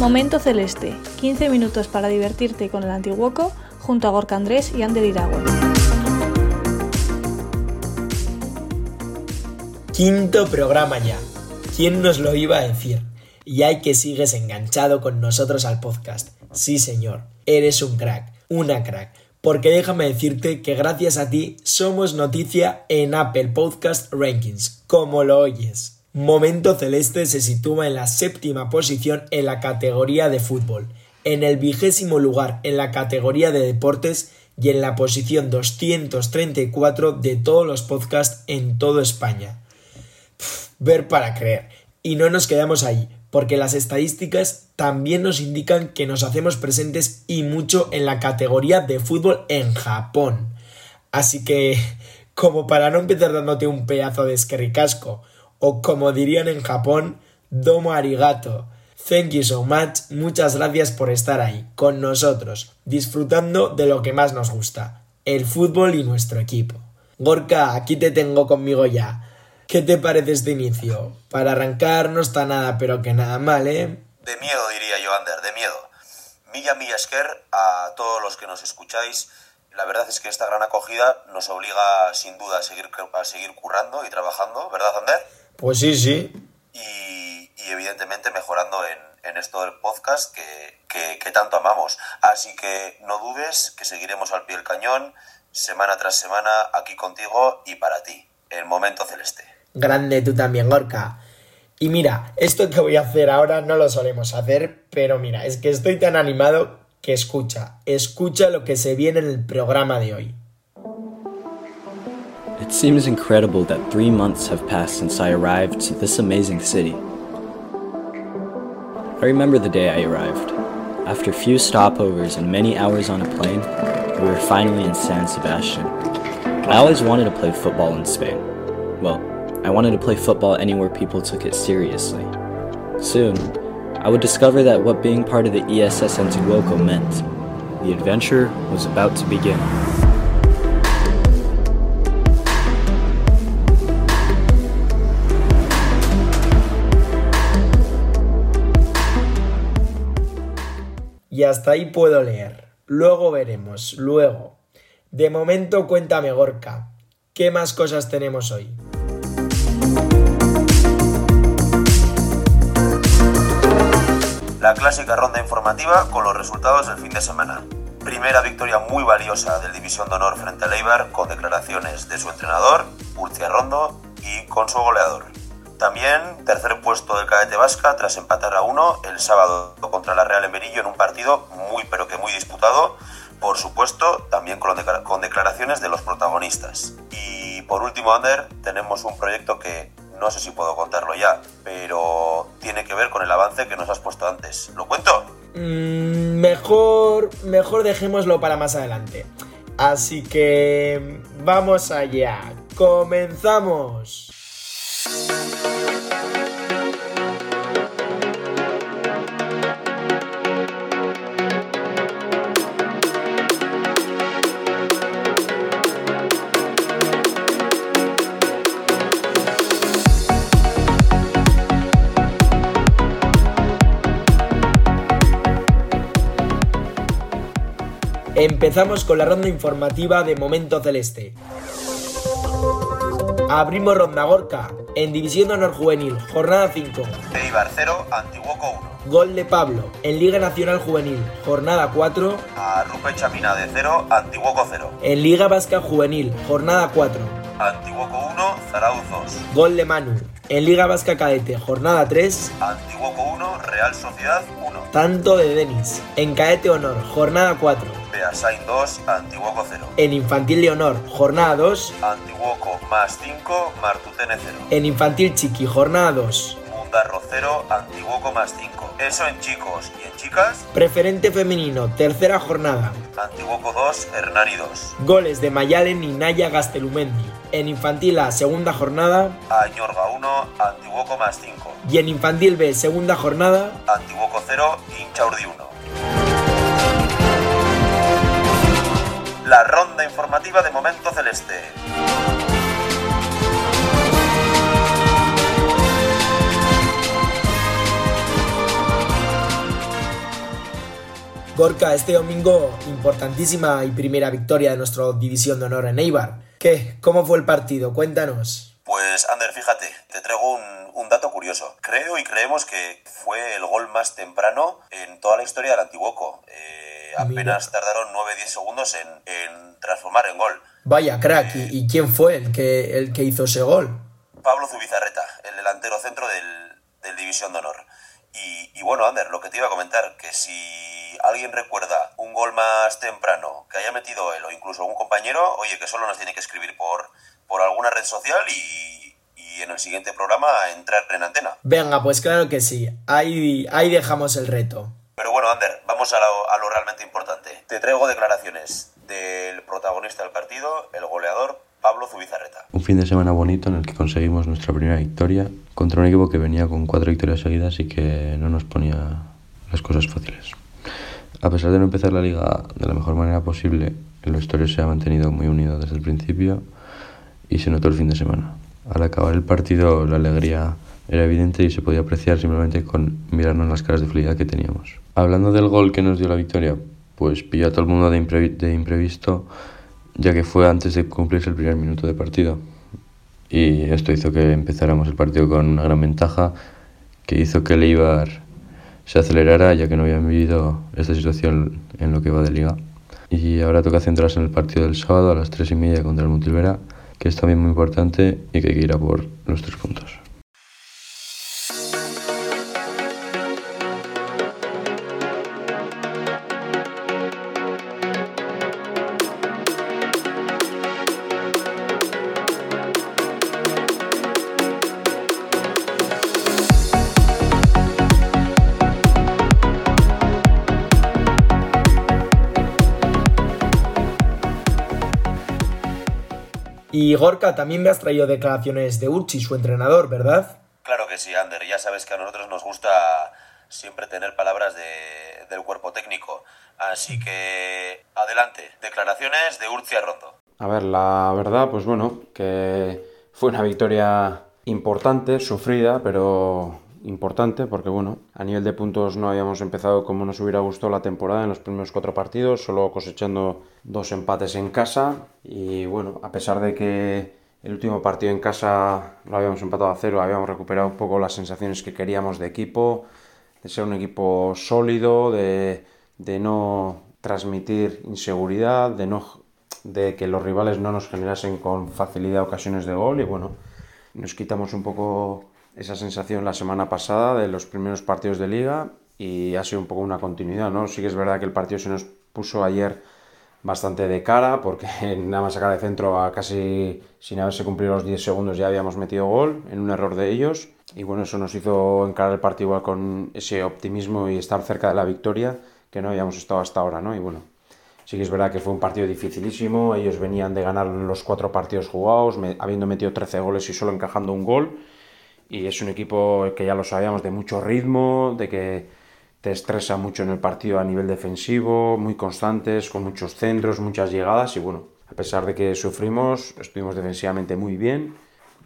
Momento Celeste, 15 minutos para divertirte con el Antiguoco junto a Gorka Andrés y Ander Iragüe. Quinto programa ya. ¿Quién nos lo iba a decir? Y hay que sigues enganchado con nosotros al podcast. Sí, señor, eres un crack, una crack. Porque déjame decirte que gracias a ti somos noticia en Apple Podcast Rankings, como lo oyes. Momento Celeste se sitúa en la séptima posición en la categoría de fútbol, en el vigésimo lugar en la categoría de deportes y en la posición 234 de todos los podcasts en toda España. ver para creer. Y no nos quedamos ahí, porque las estadísticas también nos indican que nos hacemos presentes y mucho en la categoría de fútbol en Japón. Así que, como para no empezar dándote un pedazo de esquerricasco, o como dirían en Japón, domo arigato. Thank you so much, muchas gracias por estar ahí, con nosotros, disfrutando de lo que más nos gusta, el fútbol y nuestro equipo. Gorka, aquí te tengo conmigo ya. ¿Qué te parece este inicio? Para arrancar no está nada, pero que nada mal, ¿eh? De miedo, diría yo, Ander, de miedo. Milla Milla Esker, a todos los que nos escucháis, la verdad es que esta gran acogida nos obliga sin duda a seguir, a seguir currando y trabajando, ¿verdad, Ander? Pues sí, sí. Y, y evidentemente mejorando en, en, esto del podcast que, que, que tanto amamos. Así que no dudes que seguiremos al pie del cañón, semana tras semana, aquí contigo y para ti, el momento celeste. Grande tú también, Gorka. Y mira, esto que voy a hacer ahora no lo solemos hacer, pero mira, es que estoy tan animado que escucha, escucha lo que se viene en el programa de hoy. It seems incredible that three months have passed since I arrived to this amazing city. I remember the day I arrived. After few stopovers and many hours on a plane, we were finally in San Sebastian. I always wanted to play football in Spain. Well, I wanted to play football anywhere people took it seriously. Soon, I would discover that what being part of the ESS Antiguoco meant. The adventure was about to begin. Y hasta ahí puedo leer. Luego veremos, luego. De momento cuéntame, Gorka. ¿Qué más cosas tenemos hoy? La clásica ronda informativa con los resultados del fin de semana. Primera victoria muy valiosa del División de Honor frente al Eibar con declaraciones de su entrenador, Urcia Rondo, y con su goleador. También tercer puesto del cadete vasca tras empatar a uno el sábado contra la Real Emerillo en un partido muy pero que muy disputado, por supuesto también con, con declaraciones de los protagonistas. Y por último, Ander, tenemos un proyecto que no sé si puedo contarlo ya, pero tiene que ver con el avance que nos has puesto antes. ¿Lo cuento? Mm, mejor, mejor dejémoslo para más adelante. Así que vamos allá. Comenzamos. Empezamos con la ronda informativa de Momento Celeste. Abrimos ronda Gorka, en División Honor Juvenil, jornada 5. Eibar 0, Antiguoco 1. Gol de Pablo, en Liga Nacional Juvenil, jornada 4. A Rupe Chamina de 0, Antiguoco 0. En Liga Vasca Juvenil, jornada 4. Antiguoco 1, Zarauz 2. Gol de Manu, en Liga Vasca Cadete, jornada 3. Antiguoco 1, Real Sociedad 1. Tanto de Denis, en Cadete Honor, jornada 4. Beasain 2, Antiguoco 0. En Infantil de Honor, jornada 2. Antiguoco más 5, Martutene 0. En Infantil Chiqui, jornada 2. Ondarro 0, Antiguoco más 5. Eso en chicos y en chicas. Preferente femenino, tercera jornada. Antiguoco 2, Hernani 2. Goles de Mayalen y Naya Gastelumendi. En infantil A, segunda jornada. Añorga 1, Antiguoco más 5. Y en infantil B, segunda jornada. Antiguoco 0, Inchaurdi 1. La ronda informativa de Momento Celeste. Gorka, este domingo importantísima y primera victoria de nuestra división de honor en Eibar. ¿Qué? ¿Cómo fue el partido? Cuéntanos. Pues, Ander, fíjate, te traigo un, un, dato curioso. Creo y creemos que fue el gol más temprano en toda la historia del Antiguoco. Eh, apenas tardaron 9-10 segundos en, en, transformar en gol. Vaya, crack. Eh, ¿Y, ¿Y, quién fue el que, el que hizo ese gol? Pablo Zubizarreta, el delantero centro del, del División de Honor. Y, y bueno, Ander, lo que te iba a comentar, que si alguien recuerda un gol más temprano que haya metido él o incluso un compañero, oye, que solo nos tiene que escribir por, por alguna red social y, y, en el siguiente programa entrar en antena. Venga, pues claro que sí. Ahí, ahí dejamos el reto. Pero bueno, Ander, vamos a lo, a lo realmente importante. Te traigo declaraciones del protagonista del partido, el goleador Pablo Zubizarreta. Un fin de semana bonito en el que conseguimos nuestra primera victoria contra un equipo que venía con cuatro victorias seguidas y que no nos ponía las cosas fáciles. A pesar de no empezar la liga de la mejor manera posible, el vestuario se ha mantenido muy unido desde el principio y se notó el fin de semana. Al acabar el partido la alegría era evidente y se podía apreciar simplemente con mirarnos las caras de felicidad que teníamos. Hablando del gol que nos dio la victoria, pues pilló a todo el mundo de, imprevi de imprevisto ya que fue antes de cumplirse el primer minuto de partido. Y esto hizo que empezáramos el partido con una gran ventaja que hizo que el Eibar se acelerara ya que no habían vivido esta situación en lo que va de liga. Y ahora toca centrarse en el partido del sábado a las 3 y media contra el Montilvera, que es también muy importante y que hay que ir a por los tres puntos. Y Gorka, también me has traído declaraciones de Urchi, su entrenador, ¿verdad? Claro que sí, Ander. Ya sabes que a nosotros nos gusta siempre tener palabras de, del cuerpo técnico. Así que adelante, declaraciones de Urchi Arrondo. A ver, la verdad, pues bueno, que fue una victoria importante, sufrida, pero importante porque bueno, a nivel de puntos no habíamos empezado como nos hubiera gustado la temporada en los primeros cuatro partidos, solo cosechando dos empates en casa. Y bueno, a pesar de que el último partido en casa lo habíamos empatado a cero, habíamos recuperado un poco las sensaciones que queríamos de equipo, de ser un equipo sólido, de, de no transmitir inseguridad, de no de que los rivales no nos generasen con facilidad ocasiones de gol. Y bueno, nos quitamos un poco esa sensación la semana pasada de los primeros partidos de liga y ha sido un poco una continuidad, ¿no? Sí que es verdad que el partido se nos puso ayer bastante de cara porque nada más sacar de centro a casi sin haberse cumplido los 10 segundos ya habíamos metido gol en un error de ellos y bueno, eso nos hizo encarar el partido igual con ese optimismo y estar cerca de la victoria que no habíamos estado hasta ahora, ¿no? Y bueno, sí que es verdad que fue un partido dificilísimo, ellos venían de ganar los cuatro partidos jugados, habiendo metido 13 goles y solo encajando un gol y es un equipo que ya lo sabíamos de mucho ritmo, de que te estresa mucho en el partido a nivel defensivo, muy constantes, con muchos centros, muchas llegadas y bueno, a pesar de que sufrimos, estuvimos defensivamente muy bien,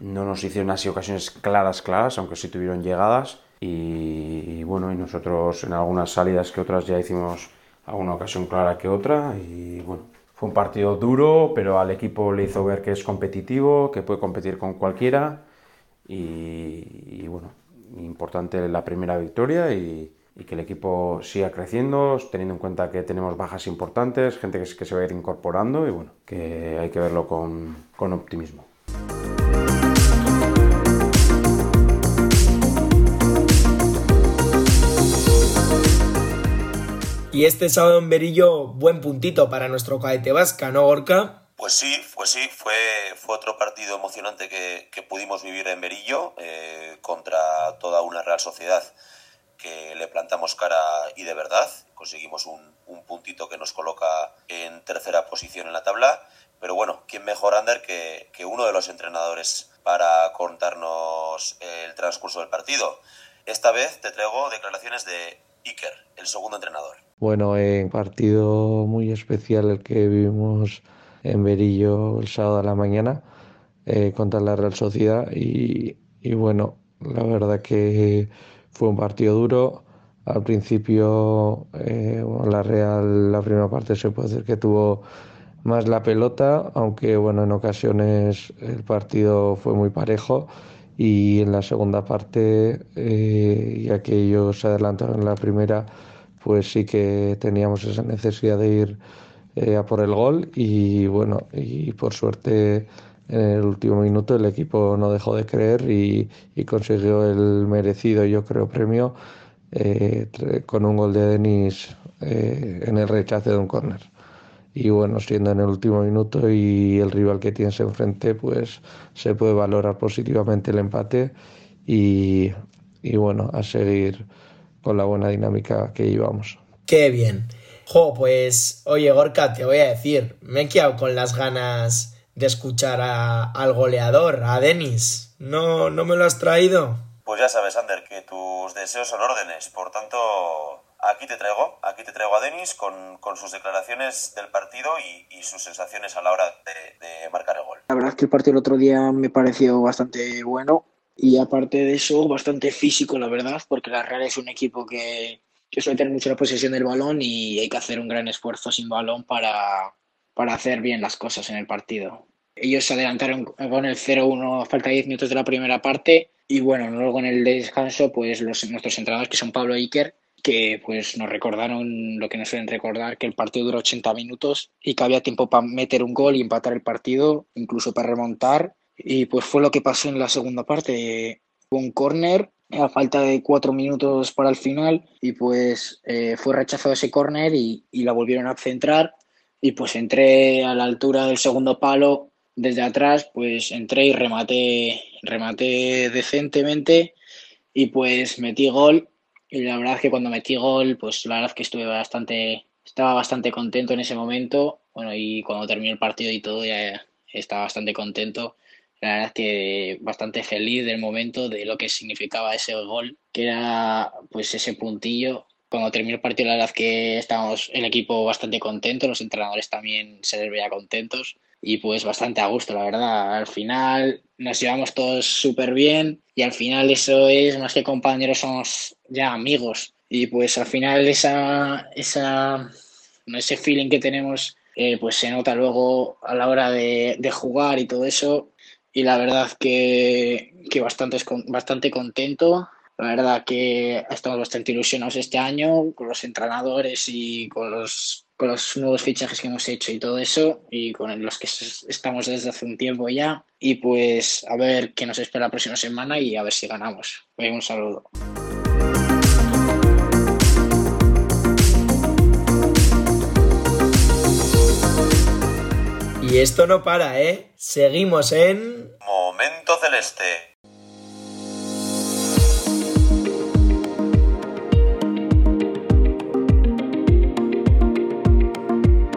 no nos hicieron así ocasiones claras, claras, aunque sí tuvieron llegadas y, y bueno, y nosotros en algunas salidas que otras ya hicimos alguna ocasión clara que otra y bueno, fue un partido duro, pero al equipo le hizo ver que es competitivo, que puede competir con cualquiera y, bueno, importante la primera victoria y, que el equipo siga creciendo, teniendo en cuenta que tenemos bajas importantes, gente que, que se va a ir incorporando y bueno, que hay que verlo con, con optimismo. Y este sábado en Berillo, buen puntito para nuestro cadete vasca, ¿no, Gorka? Pues sí, pues sí, fue, fue otro partido emocionante que, que pudimos vivir en Berillo eh, contra toda una Real Sociedad que le plantamos cara y de verdad conseguimos un, un, puntito que nos coloca en tercera posición en la tabla. Pero bueno, ¿quién mejor, Ander, que, que uno de los entrenadores para contarnos el transcurso del partido? Esta vez te traigo declaraciones de Iker, el segundo entrenador. Bueno, en partido muy especial el que vivimos en Berillo el sábado a la mañana eh, contra la Real Sociedad y, bueno, la verdad que fue un partido duro. Al principio eh, la Real, la primera parte se puede decir que tuvo más la pelota, aunque bueno, en ocasiones el partido fue muy parejo y en la segunda parte, eh, ya que ellos se adelantaron en la primera, pues sí que teníamos esa necesidad de ir eh, a por el gol y bueno, y por suerte en el último minuto el equipo no dejó de creer y, y consiguió el merecido, yo creo, premio eh, con un gol de Denis eh, en el rechace de un córner. Y bueno, siendo en el último minuto y el rival que tienes enfrente, pues se puede valorar positivamente el empate y, y bueno, a seguir con la buena dinámica que llevamos. Qué bien. Jo, pues, oye, Gorka, te voy a decir, me he quedado con las ganas de escuchar a, al goleador, a Denis. ¿No, ¿No me lo has traído? Pues ya sabes, Ander, que tus deseos son órdenes. Por tanto, aquí te traigo, aquí te traigo a Denis con, con sus declaraciones del partido y, y, sus sensaciones a la hora de, de marcar el gol. La verdad es que el partido el otro día me pareció bastante bueno y aparte de eso, bastante físico, la verdad, porque la Real es un equipo que, que suele tener mucho la posesión del balón y hay que hacer un gran esfuerzo sin balón para, para hacer bien las cosas en el partido. Ellos se adelantaron con el 0-1 a falta de 10 minutos de la primera parte y bueno, luego en el descanso pues los, nuestros entrenadores que son Pablo e Iker que pues nos recordaron lo que nos suelen recordar, que el partido duró 80 minutos y que había tiempo para meter un gol y empatar el partido, incluso para remontar. Y pues fue lo que pasó en la segunda parte. Un córner a falta de cuatro minutos para el final. Y pues eh, fue rechazado ese córner y, y, la volvieron a centrar. Y pues entré a la altura del segundo palo desde atrás pues entré y rematé rematé decentemente. Y pues metí gol. Y la verdad es que cuando metí gol pues la verdad es que estuve bastante estaba bastante contento en ese momento. Bueno y cuando terminó el partido y todo ya estaba bastante contento la verdad es que bastante feliz del momento, de lo que significaba ese gol, que era pues ese puntillo. Cuando terminó el partido, la verdad es que estábamos el equipo bastante contento, los entrenadores también se les veía contentos y pues bastante a gusto, la verdad. Al final nos llevamos todos súper bien y al final eso es más que compañeros, somos ya amigos. Y pues al final esa, esa, ese feeling que tenemos eh, pues se nota luego a la hora de, de jugar y todo eso y la verdad que, que bastante, bastante contento. La verdad que estamos bastante ilusionados este año con los entrenadores y con los, con los nuevos fichajes que hemos hecho y todo eso, y con los que estamos desde hace un tiempo ya. Y pues a ver qué nos espera la próxima semana y a ver si ganamos. Un saludo. Y esto no para, ¿eh? Seguimos en... Momento Celeste.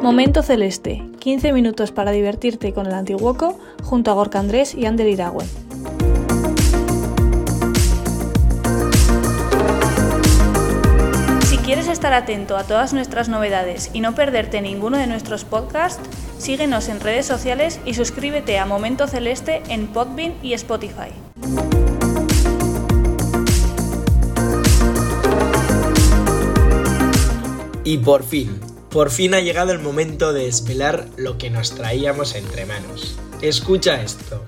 Momento Celeste. 15 minutos para divertirte con el Antiguoco junto a Gorka Andrés y Ander Iragüe. Quieres estar atento a todas nuestras novedades y no perderte ninguno de nuestros podcasts, síguenos en redes sociales y suscríbete a Momento Celeste en Podbean y Spotify. Y por fin, por fin ha llegado el momento de desvelar lo que nos traíamos entre manos. Escucha esto.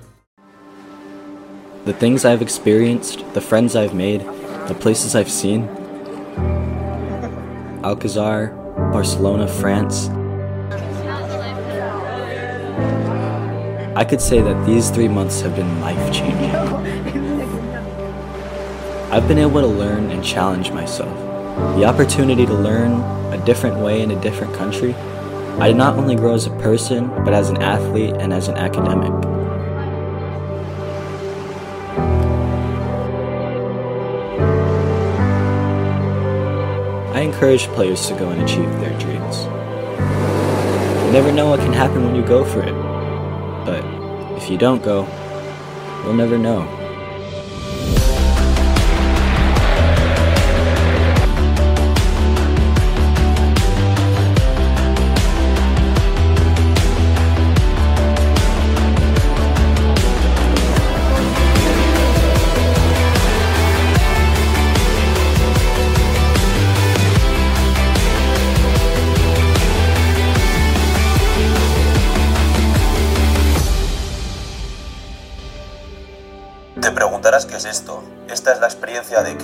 The things I've experienced, the friends I've made, the places I've seen. Alcazar, Barcelona, France. I could say that these three months have been life changing. I've been able to learn and challenge myself. The opportunity to learn a different way in a different country I did not only grow as a person, but as an athlete and as an academic. Encourage players to go and achieve their dreams. You never know what can happen when you go for it. But if you don't go, you'll never know.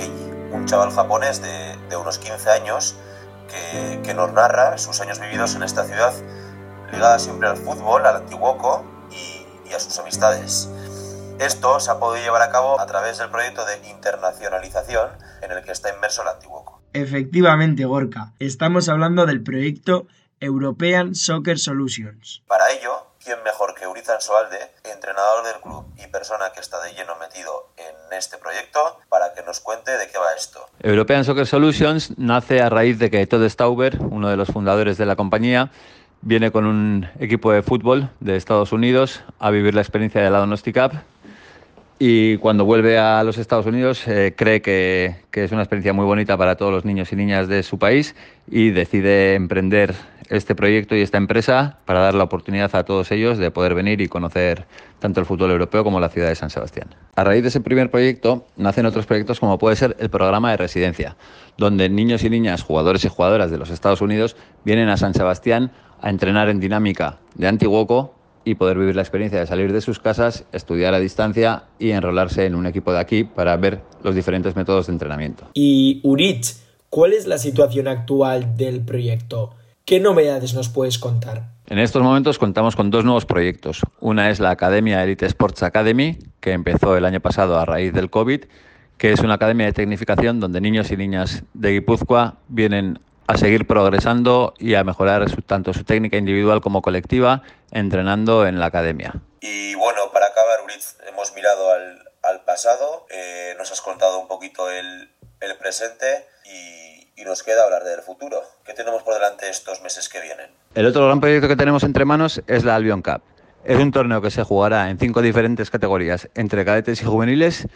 Un chaval japonés de, de unos 15 años que, que nos narra sus años vividos en esta ciudad, ligada siempre al fútbol, al antiguoco y, y a sus amistades. Esto se ha podido llevar a cabo a través del proyecto de internacionalización en el que está inmerso el antiguoco. Efectivamente, Gorka, estamos hablando del proyecto European Soccer Solutions. Para ello, ¿quién mejor que Urizan Soalde, entrenador del club y persona que está de lleno metido en este proyecto, para que nos cuente de qué va esto? European Soccer Solutions nace a raíz de que Todd Stauber, uno de los fundadores de la compañía, viene con un equipo de fútbol de Estados Unidos a vivir la experiencia de la Donosti Cup y cuando vuelve a los Estados Unidos eh, cree que, es una experiencia muy bonita para todos los niños y niñas de su país y decide emprender este proyecto y esta empresa para dar la oportunidad a todos ellos de poder venir y conocer tanto el fútbol europeo como la ciudad de San Sebastián. A raíz de ese primer proyecto nacen otros proyectos como puede ser el programa de residencia, donde niños y niñas, jugadores y jugadoras de los Estados Unidos vienen a San Sebastián a entrenar en dinámica de Antiguoco y poder vivir la experiencia de salir de sus casas, estudiar a distancia y enrolarse en un equipo de aquí para ver los diferentes métodos de entrenamiento. Y Urich, ¿cuál es la situación actual del proyecto? ¿Qué novedades nos puedes contar? En estos momentos contamos con dos nuevos proyectos. Una es la Academia Elite Sports Academy, que empezó el año pasado a raíz del COVID, que es una academia de tecnificación donde niños y niñas de Guipúzcoa vienen a seguir progresando y a mejorar su, tanto su técnica individual como colectiva entrenando en la academia. Y bueno, para acabar, Uriz, hemos mirado al, al pasado, eh, nos has contado un poquito el, el presente y, y, nos queda hablar del futuro. ¿Qué tenemos por delante estos meses que vienen? El otro gran proyecto que tenemos entre manos es la Albion Cup. Es un torneo que se jugará en cinco diferentes categorías, entre cadetes y juveniles,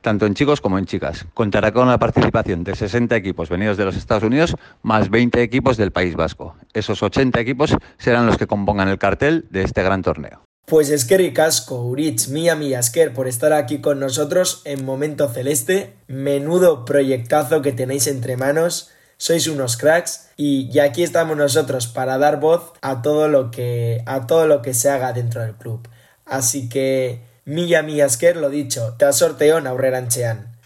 tanto en chicos como en chicas. Contará con la participación de 60 equipos venidos de los Estados Unidos más 20 equipos del País Vasco. Esos 80 equipos serán los que compongan el cartel de este gran torneo. Pues es que ricasco, Urich, Mía Millasker, por estar aquí con nosotros en Momento Celeste. Menudo proyectazo que tenéis entre manos. Sois unos cracks y, y aquí estamos nosotros para dar voz a todo lo que a todo lo que se haga dentro del club. Así que Mila mila esker lo dicho, eta sorte hon aurrerantzean.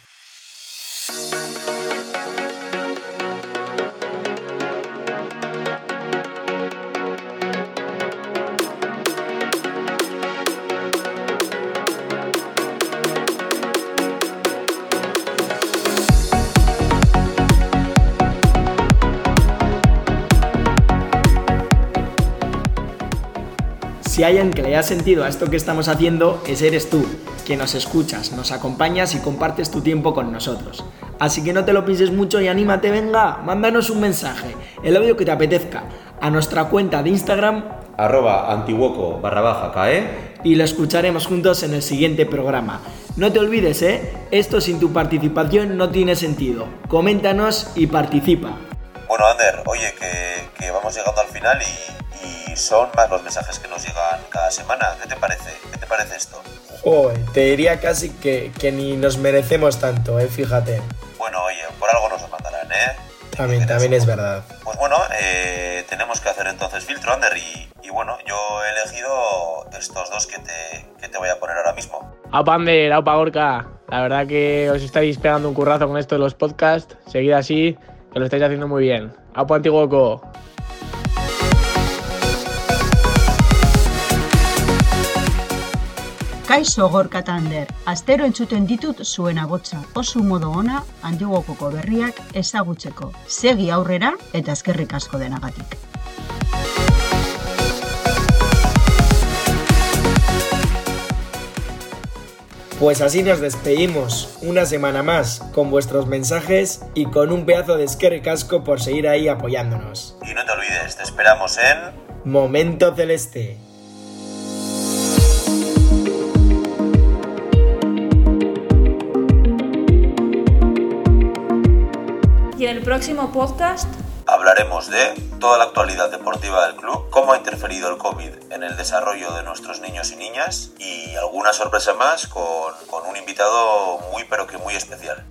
Si hay alguien que le haya sentido a esto que estamos haciendo, ese eres tú, que nos escuchas, nos acompañas y compartes tu tiempo con nosotros. Así que no te lo pienses mucho y anímate, venga, mándanos un mensaje, el audio que te apetezca, a nuestra cuenta de Instagram arroba antiguoco barra baja cae y lo escucharemos juntos en el siguiente programa. No te olvides, ¿eh? Esto sin tu participación no tiene sentido. Coméntanos y participa. Bueno, Ander, oye, que, que vamos llegando al final y, y, son más los mensajes que nos llegan cada semana. ¿Qué te parece? ¿Qué te parece esto? Joder, te diría casi que, que ni nos merecemos tanto, ¿eh? Fíjate. Bueno, oye, por algo nos lo mandarán, ¿eh? También, también es verdad. Pues bueno, eh, tenemos que hacer entonces filtro, Ander, y, y, bueno, yo he elegido estos dos que te, que te voy a poner ahora mismo. Aupa Ander, aupa Gorka. La verdad que os estáis pegando un currazo con esto de los podcasts. Seguid así, que lo estáis haciendo muy bien. Aupa Antiguoco. Kaixo Gorka Tander, astero entzuten ditut zuen agotza, oso modo ona antigokoko berriak ezagutzeko. Segi aurrera eta eskerrik asko denagatik. Pues así nos despedimos una semana más con vuestros mensajes y con un pedazo de esquerre casco por seguir ahí apoyándonos. Y no te olvides, te esperamos en Momento Celeste. Y en el próximo podcast Hablaremos de toda la actualidad deportiva del club, cómo ha interferido el COVID en el desarrollo de nuestros niños y niñas y alguna sorpresa más con, un invitado muy pero que muy especial.